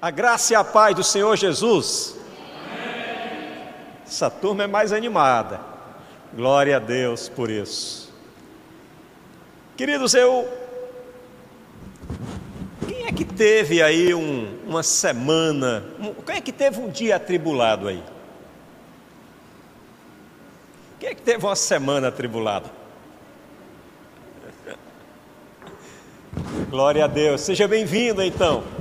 A graça e a paz do Senhor Jesus. Essa turma é mais animada. Glória a Deus por isso. Queridos, eu. Quem é que teve aí um, uma semana? Um, quem é que teve um dia atribulado aí? Quem é que teve uma semana atribulada? Glória a Deus. Seja bem-vindo então.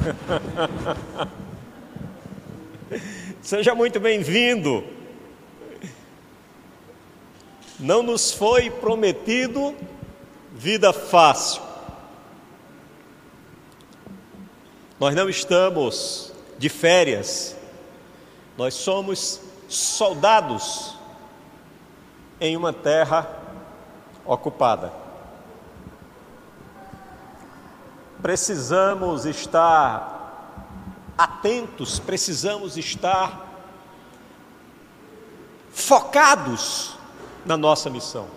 Seja muito bem-vindo. Não nos foi prometido vida fácil. Nós não estamos de férias. Nós somos soldados em uma terra ocupada. Precisamos estar atentos, precisamos estar focados na nossa missão.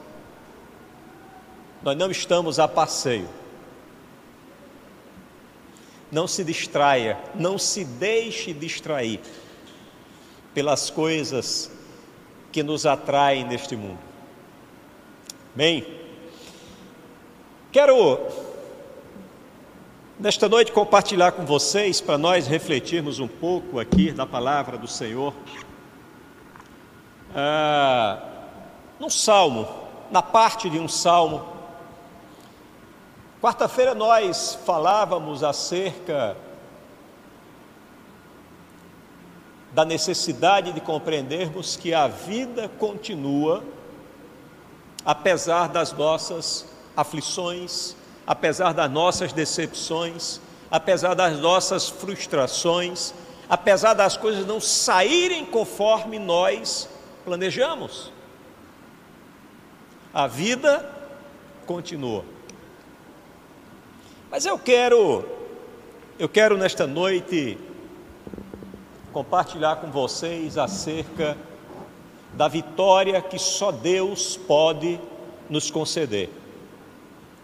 Nós não estamos a passeio. Não se distraia, não se deixe distrair pelas coisas que nos atraem neste mundo. Bem, quero nesta noite compartilhar com vocês, para nós refletirmos um pouco aqui da palavra do Senhor, ah, num salmo, na parte de um salmo. Quarta-feira nós falávamos acerca da necessidade de compreendermos que a vida continua, apesar das nossas aflições, apesar das nossas decepções, apesar das nossas frustrações, apesar das coisas não saírem conforme nós planejamos. A vida continua. Mas eu quero eu quero nesta noite compartilhar com vocês acerca da vitória que só Deus pode nos conceder.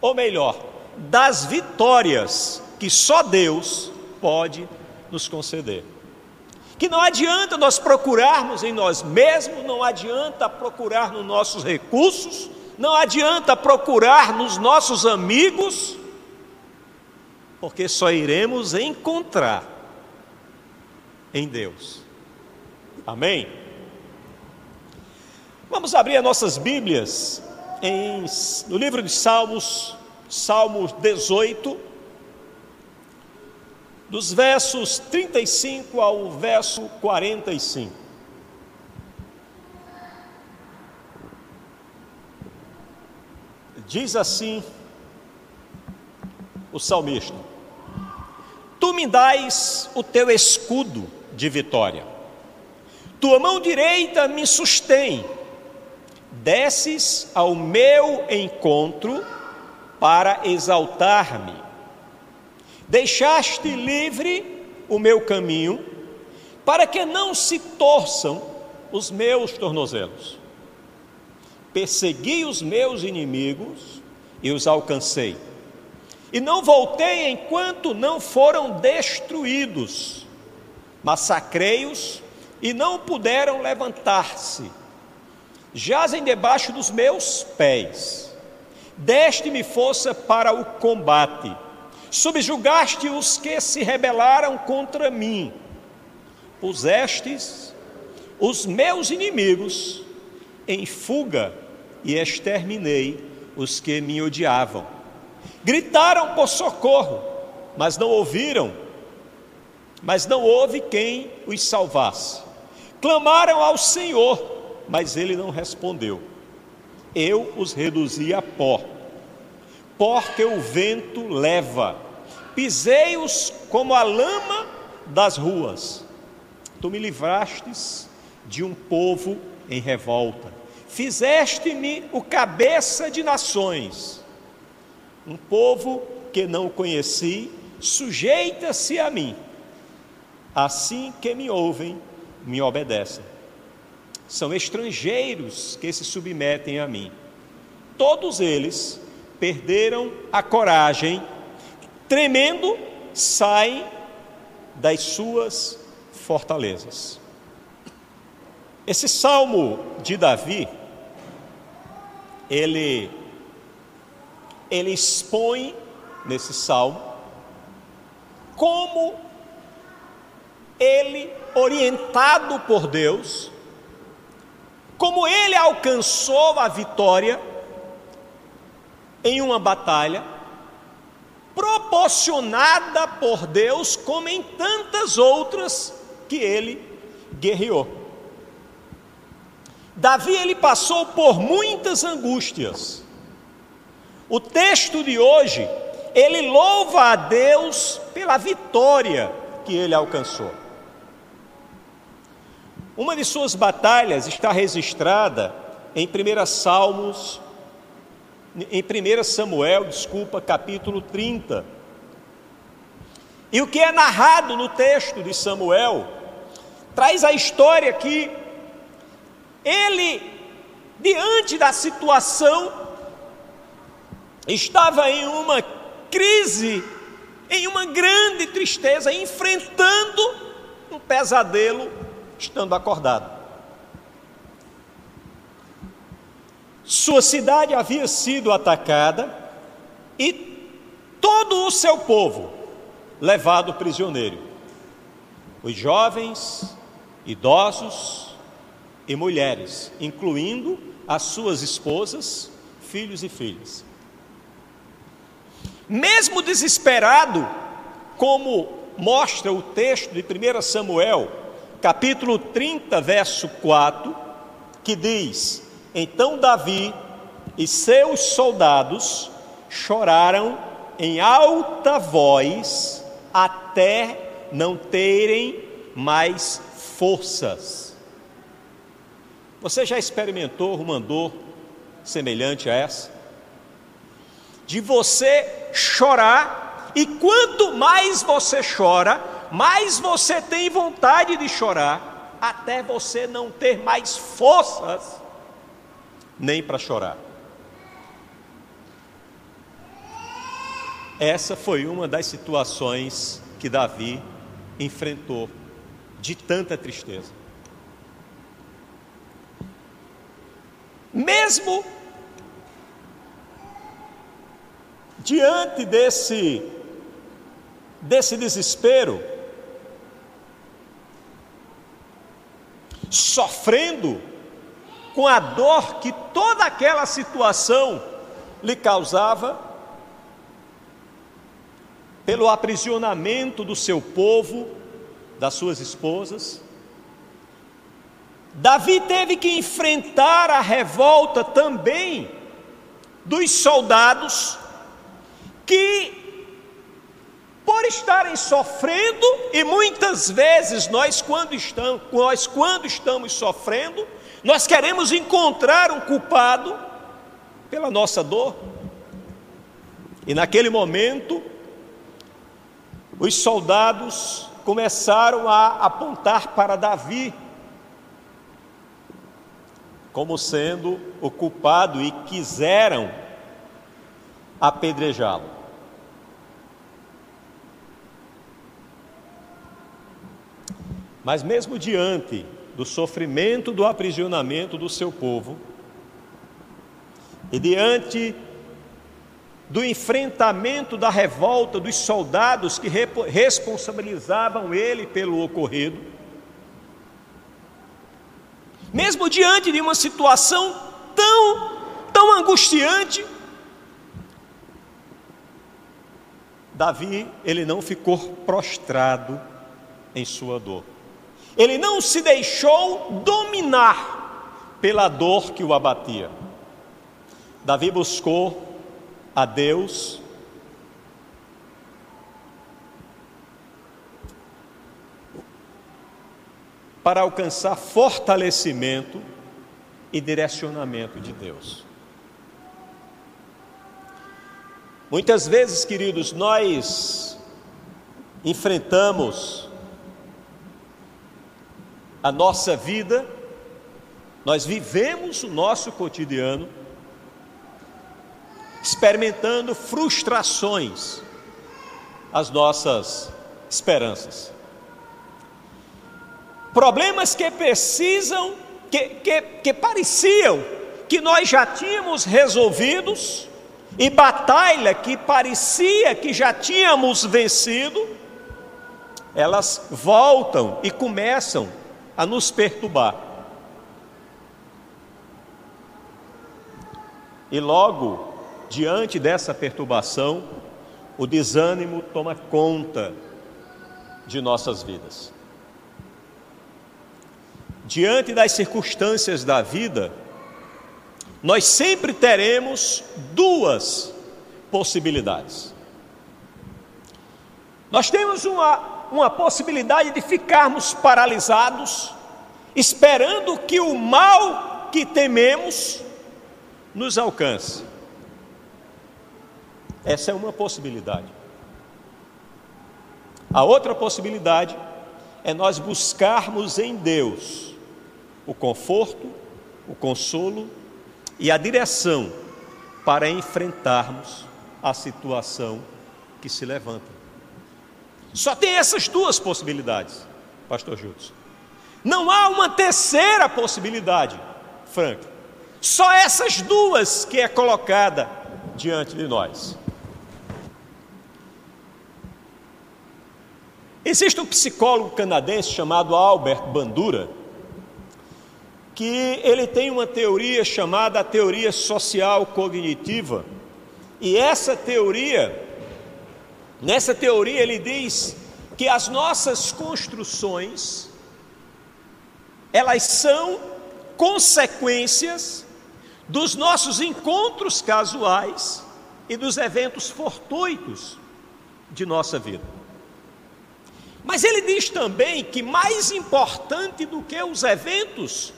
Ou melhor, das vitórias que só Deus pode nos conceder. Que não adianta nós procurarmos em nós mesmos, não adianta procurar nos nossos recursos, não adianta procurar nos nossos amigos, porque só iremos encontrar em Deus. Amém? Vamos abrir as nossas Bíblias em, no livro de Salmos, Salmo 18, dos versos 35 ao verso 45. Diz assim o salmista: Tu me dás o teu escudo de vitória, tua mão direita me sustém, desces ao meu encontro para exaltar-me. Deixaste livre o meu caminho, para que não se torçam os meus tornozelos. Persegui os meus inimigos e os alcancei. E não voltei enquanto não foram destruídos. Massacrei-os e não puderam levantar-se. Jazem debaixo dos meus pés deste-me força para o combate, subjugaste os que se rebelaram contra mim, pusestes os meus inimigos em fuga e exterminei os que me odiavam. Gritaram por socorro, mas não ouviram, mas não houve quem os salvasse. Clamaram ao Senhor, mas ele não respondeu eu os reduzi a pó, pó que o vento leva, pisei-os como a lama das ruas. Tu me livrastes de um povo em revolta, fizeste-me o cabeça de nações, um povo que não conheci, sujeita-se a mim, assim que me ouvem, me obedecem são estrangeiros que se submetem a mim. Todos eles perderam a coragem, tremendo, saem das suas fortalezas. Esse salmo de Davi, ele, ele expõe nesse salmo como ele, orientado por Deus, como ele alcançou a vitória em uma batalha, proporcionada por Deus, como em tantas outras que ele guerreou. Davi ele passou por muitas angústias. O texto de hoje, ele louva a Deus pela vitória que ele alcançou. Uma de suas batalhas está registrada em 1 Salmos, em 1 Samuel, desculpa, capítulo 30. E o que é narrado no texto de Samuel traz a história que ele, diante da situação, estava em uma crise, em uma grande tristeza, enfrentando um pesadelo estando acordado. Sua cidade havia sido atacada e todo o seu povo levado prisioneiro. Os jovens, idosos e mulheres, incluindo as suas esposas, filhos e filhas. Mesmo desesperado, como mostra o texto de 1 Samuel, capítulo 30, verso 4, que diz: Então Davi e seus soldados choraram em alta voz até não terem mais forças. Você já experimentou uma dor semelhante a essa? De você chorar, e quanto mais você chora, mais você tem vontade de chorar, até você não ter mais forças nem para chorar. Essa foi uma das situações que Davi enfrentou de tanta tristeza. Mesmo diante desse desse desespero, sofrendo com a dor que toda aquela situação lhe causava, pelo aprisionamento do seu povo, das suas esposas. Davi teve que enfrentar a revolta também dos soldados que por estarem sofrendo, e muitas vezes nós quando estamos, nós quando estamos sofrendo, nós queremos encontrar um culpado pela nossa dor. E naquele momento, os soldados começaram a apontar para Davi como sendo o culpado e quiseram apedrejá-lo. Mas mesmo diante do sofrimento do aprisionamento do seu povo, e diante do enfrentamento da revolta dos soldados que responsabilizavam ele pelo ocorrido, mesmo diante de uma situação tão, tão angustiante, Davi, ele não ficou prostrado em sua dor. Ele não se deixou dominar pela dor que o abatia. Davi buscou a Deus para alcançar fortalecimento e direcionamento de Deus. Muitas vezes, queridos, nós enfrentamos a nossa vida, nós vivemos o nosso cotidiano experimentando frustrações às nossas esperanças. problemas que precisam, que, que, que pareciam que nós já tínhamos resolvidos, e batalha que parecia que já tínhamos vencido, elas voltam e começam a nos perturbar. E logo, diante dessa perturbação, o desânimo toma conta de nossas vidas. Diante das circunstâncias da vida, nós sempre teremos duas possibilidades. Nós temos uma, uma possibilidade de ficarmos paralisados, esperando que o mal que tememos nos alcance. Essa é uma possibilidade. A outra possibilidade é nós buscarmos em Deus o conforto, o consolo e a direção para enfrentarmos a situação que se levanta. Só tem essas duas possibilidades, Pastor Júlio. Não há uma terceira possibilidade, Frank. Só essas duas que é colocada diante de nós. Existe um psicólogo canadense chamado Albert Bandura, que ele tem uma teoria chamada teoria social cognitiva. E essa teoria, nessa teoria ele diz que as nossas construções elas são consequências dos nossos encontros casuais e dos eventos fortuitos de nossa vida. Mas ele diz também que mais importante do que os eventos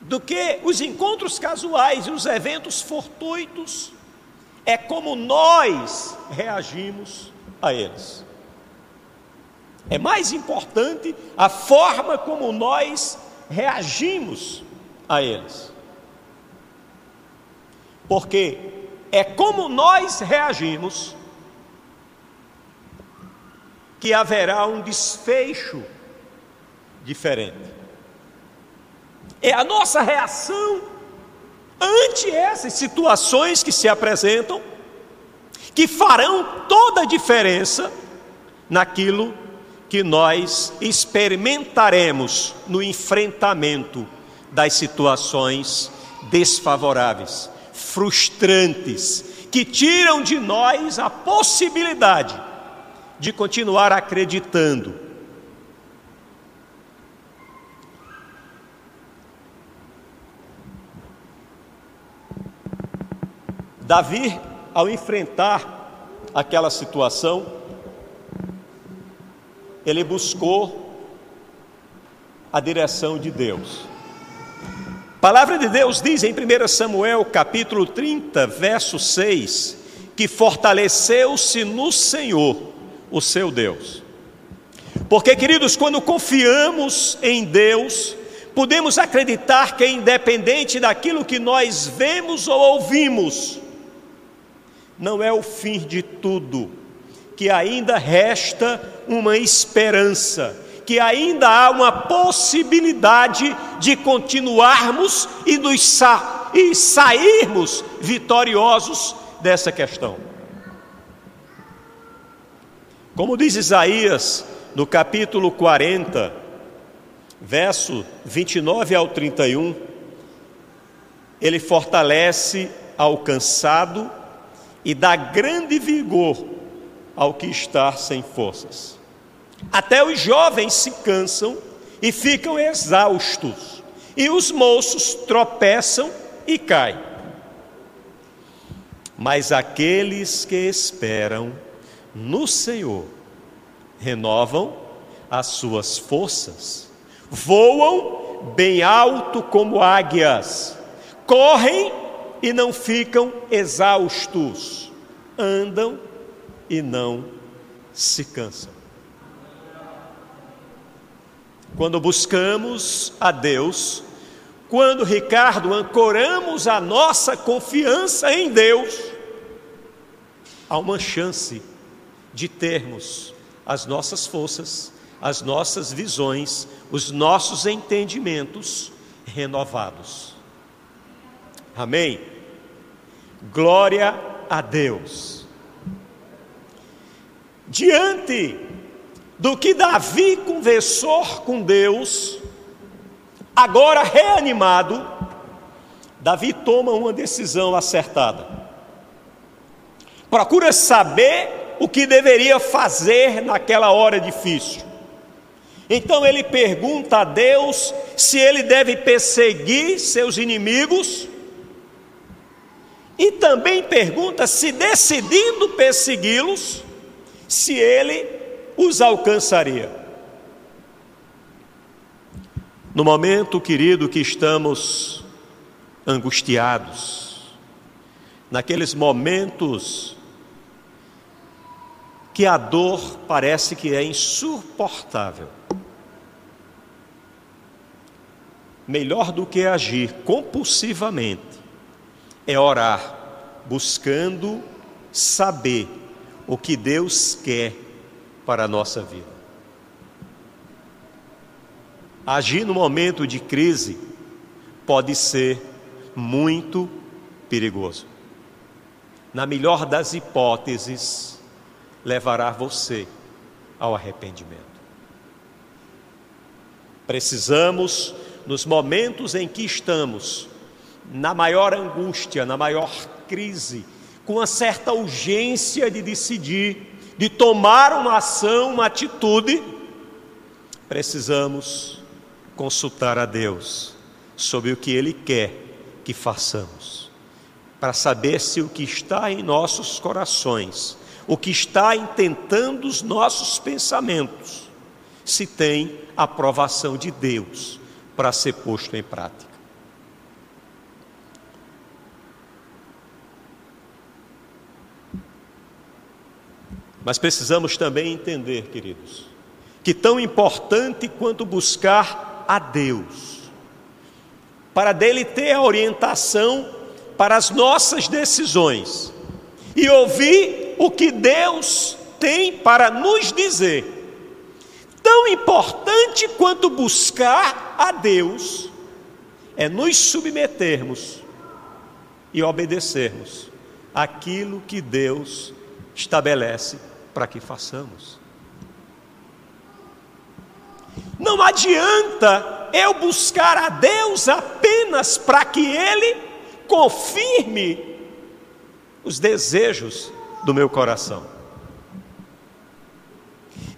do que os encontros casuais e os eventos fortuitos, é como nós reagimos a eles. É mais importante a forma como nós reagimos a eles. Porque é como nós reagimos que haverá um desfecho diferente é a nossa reação ante essas situações que se apresentam, que farão toda a diferença naquilo que nós experimentaremos no enfrentamento das situações desfavoráveis, frustrantes, que tiram de nós a possibilidade de continuar acreditando Davi, ao enfrentar aquela situação, ele buscou a direção de Deus. A palavra de Deus diz em 1 Samuel capítulo 30, verso 6, que fortaleceu-se no Senhor, o seu Deus. Porque, queridos, quando confiamos em Deus, podemos acreditar que, independente daquilo que nós vemos ou ouvimos, não é o fim de tudo, que ainda resta uma esperança, que ainda há uma possibilidade de continuarmos e, nos sa e sairmos vitoriosos dessa questão. Como diz Isaías no capítulo 40, verso 29 ao 31, ele fortalece ao cansado e dá grande vigor ao que está sem forças. Até os jovens se cansam e ficam exaustos, e os moços tropeçam e caem. Mas aqueles que esperam no Senhor renovam as suas forças, voam bem alto como águias, correm e não ficam exaustos, andam e não se cansam. Quando buscamos a Deus, quando, Ricardo, ancoramos a nossa confiança em Deus, há uma chance de termos as nossas forças as nossas visões, os nossos entendimentos renovados. Amém? Glória a Deus. Diante do que Davi conversou com Deus, agora reanimado, Davi toma uma decisão acertada. Procura saber o que deveria fazer naquela hora difícil. Então ele pergunta a Deus se ele deve perseguir seus inimigos, e também pergunta se, decidindo persegui-los, se ele os alcançaria. No momento, querido, que estamos angustiados, naqueles momentos que a dor parece que é insuportável, melhor do que agir compulsivamente é orar, buscando saber o que Deus quer para a nossa vida. Agir no momento de crise pode ser muito perigoso. Na melhor das hipóteses, levará você ao arrependimento. Precisamos, nos momentos em que estamos, na maior angústia, na maior crise, com uma certa urgência de decidir, de tomar uma ação, uma atitude, precisamos consultar a Deus sobre o que Ele quer que façamos, para saber se o que está em nossos corações, o que está intentando os nossos pensamentos, se tem aprovação de Deus para ser posto em prática. Mas precisamos também entender, queridos, que tão importante quanto buscar a Deus, para dele ter a orientação para as nossas decisões e ouvir o que Deus tem para nos dizer. Tão importante quanto buscar a Deus é nos submetermos e obedecermos aquilo que Deus estabelece para que façamos. Não adianta eu buscar a Deus apenas para que Ele confirme os desejos do meu coração.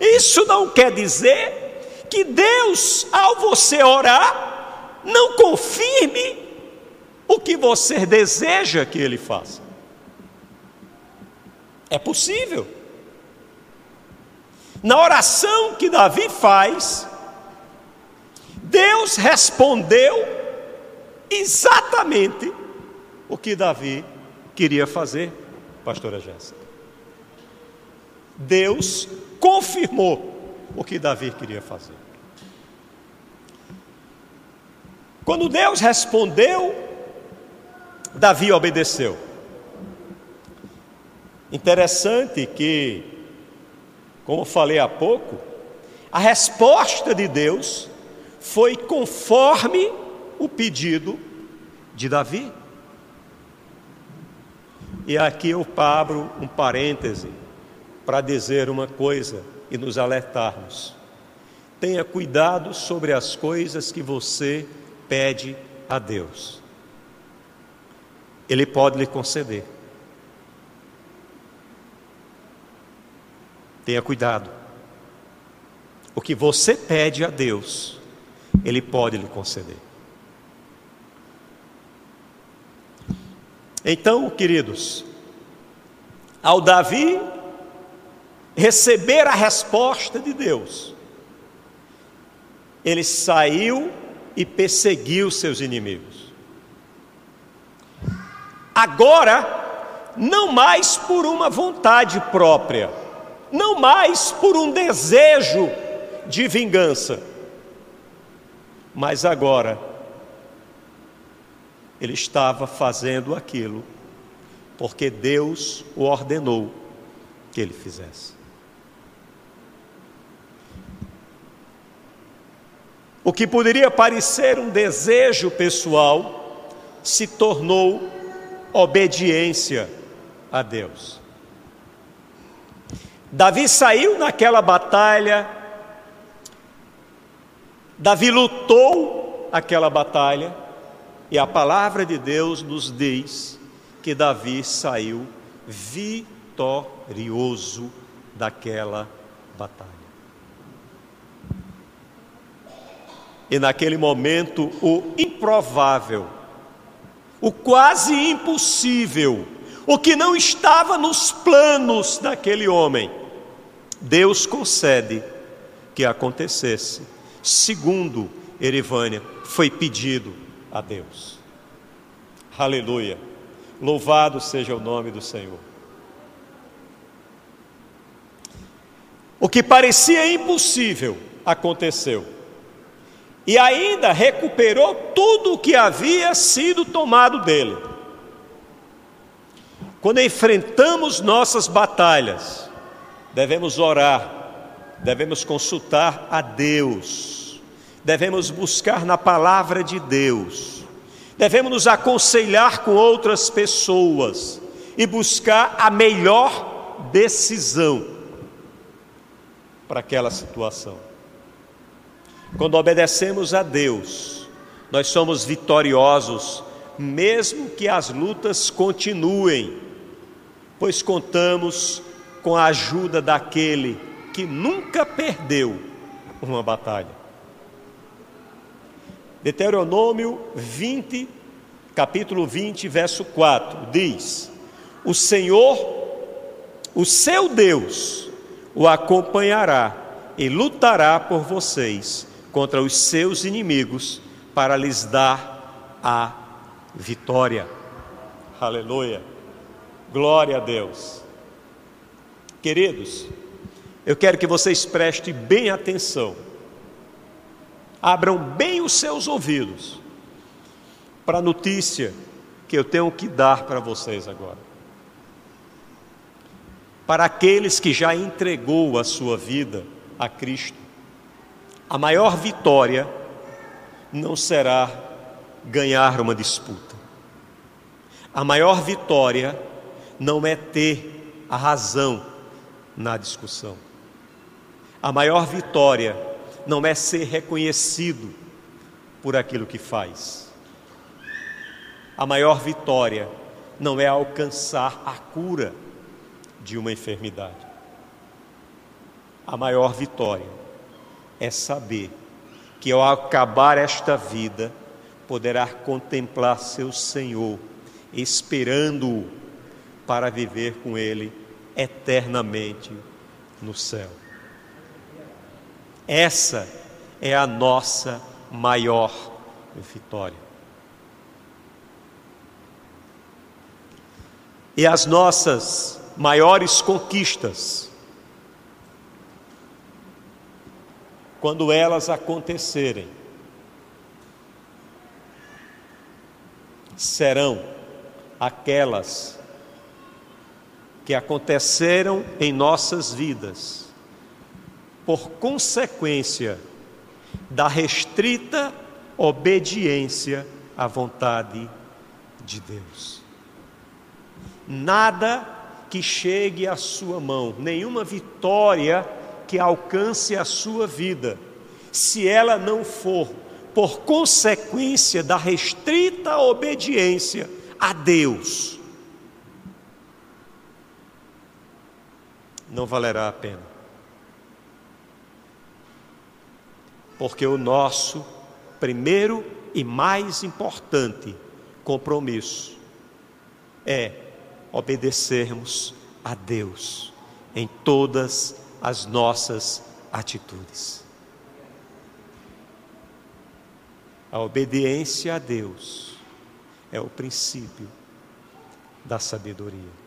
Isso não quer dizer que Deus, ao você orar, não confirme o que você deseja que Ele faça. É possível. Na oração que Davi faz, Deus respondeu exatamente o que Davi queria fazer, pastora Jéssica. Deus confirmou o que Davi queria fazer. Quando Deus respondeu, Davi obedeceu. Interessante que como falei há pouco, a resposta de Deus foi conforme o pedido de Davi. E aqui eu abro um parêntese para dizer uma coisa e nos alertarmos. Tenha cuidado sobre as coisas que você pede a Deus. Ele pode lhe conceder. Tenha cuidado. O que você pede a Deus, Ele pode lhe conceder. Então, queridos, ao Davi receber a resposta de Deus, ele saiu e perseguiu seus inimigos. Agora, não mais por uma vontade própria, não mais por um desejo de vingança, mas agora ele estava fazendo aquilo porque Deus o ordenou que ele fizesse. o que poderia parecer um desejo pessoal se tornou obediência a Deus. Davi saiu naquela batalha, Davi lutou aquela batalha, e a palavra de Deus nos diz que Davi saiu vitorioso daquela batalha. E naquele momento, o improvável, o quase impossível, o que não estava nos planos daquele homem, Deus concede que acontecesse, segundo Erivânia, foi pedido a Deus. Aleluia. Louvado seja o nome do Senhor. O que parecia impossível aconteceu e ainda recuperou tudo o que havia sido tomado dele. Quando enfrentamos nossas batalhas, devemos orar, devemos consultar a Deus, devemos buscar na palavra de Deus, devemos nos aconselhar com outras pessoas e buscar a melhor decisão para aquela situação. Quando obedecemos a Deus, nós somos vitoriosos, mesmo que as lutas continuem, pois contamos com a ajuda daquele que nunca perdeu uma batalha. Deuteronômio 20, capítulo 20, verso 4, diz: O Senhor, o seu Deus, o acompanhará e lutará por vocês contra os seus inimigos para lhes dar a vitória. Aleluia. Glória a Deus. Queridos, eu quero que vocês prestem bem atenção. Abram bem os seus ouvidos para a notícia que eu tenho que dar para vocês agora. Para aqueles que já entregou a sua vida a Cristo, a maior vitória não será ganhar uma disputa. A maior vitória não é ter a razão na discussão. A maior vitória não é ser reconhecido por aquilo que faz. A maior vitória não é alcançar a cura de uma enfermidade. A maior vitória é saber que ao acabar esta vida, poderá contemplar seu Senhor, esperando-o para viver com Ele eternamente no céu. Essa é a nossa maior vitória. E as nossas maiores conquistas quando elas acontecerem, serão aquelas que aconteceram em nossas vidas, por consequência da restrita obediência à vontade de Deus. Nada que chegue à sua mão, nenhuma vitória que alcance a sua vida, se ela não for por consequência da restrita obediência a Deus, não valerá a pena. Porque o nosso primeiro e mais importante compromisso é obedecermos a Deus em todas as as nossas atitudes. A obediência a Deus é o princípio da sabedoria.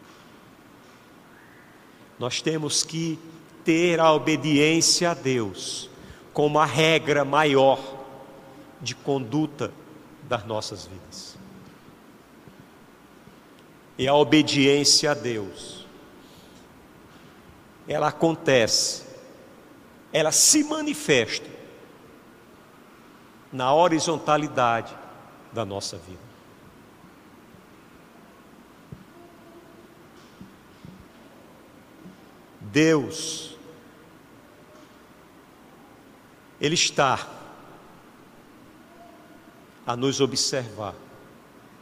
Nós temos que ter a obediência a Deus como a regra maior de conduta das nossas vidas. E a obediência a Deus ela acontece, ela se manifesta na horizontalidade da nossa vida. Deus, Ele está a nos observar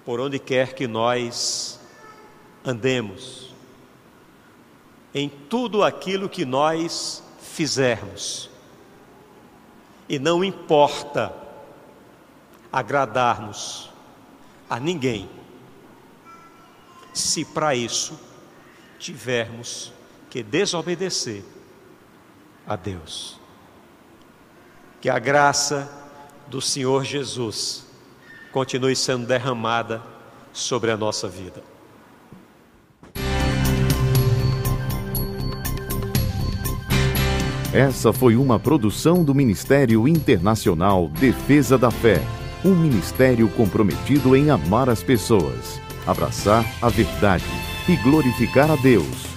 por onde quer que nós andemos, em tudo aquilo que nós fizermos. E não importa agradarmos a ninguém, se para isso tivermos que desobedecer a Deus. Que a graça do Senhor Jesus continue sendo derramada sobre a nossa vida. Essa foi uma produção do Ministério Internacional Defesa da Fé, um ministério comprometido em amar as pessoas, abraçar a verdade e glorificar a Deus.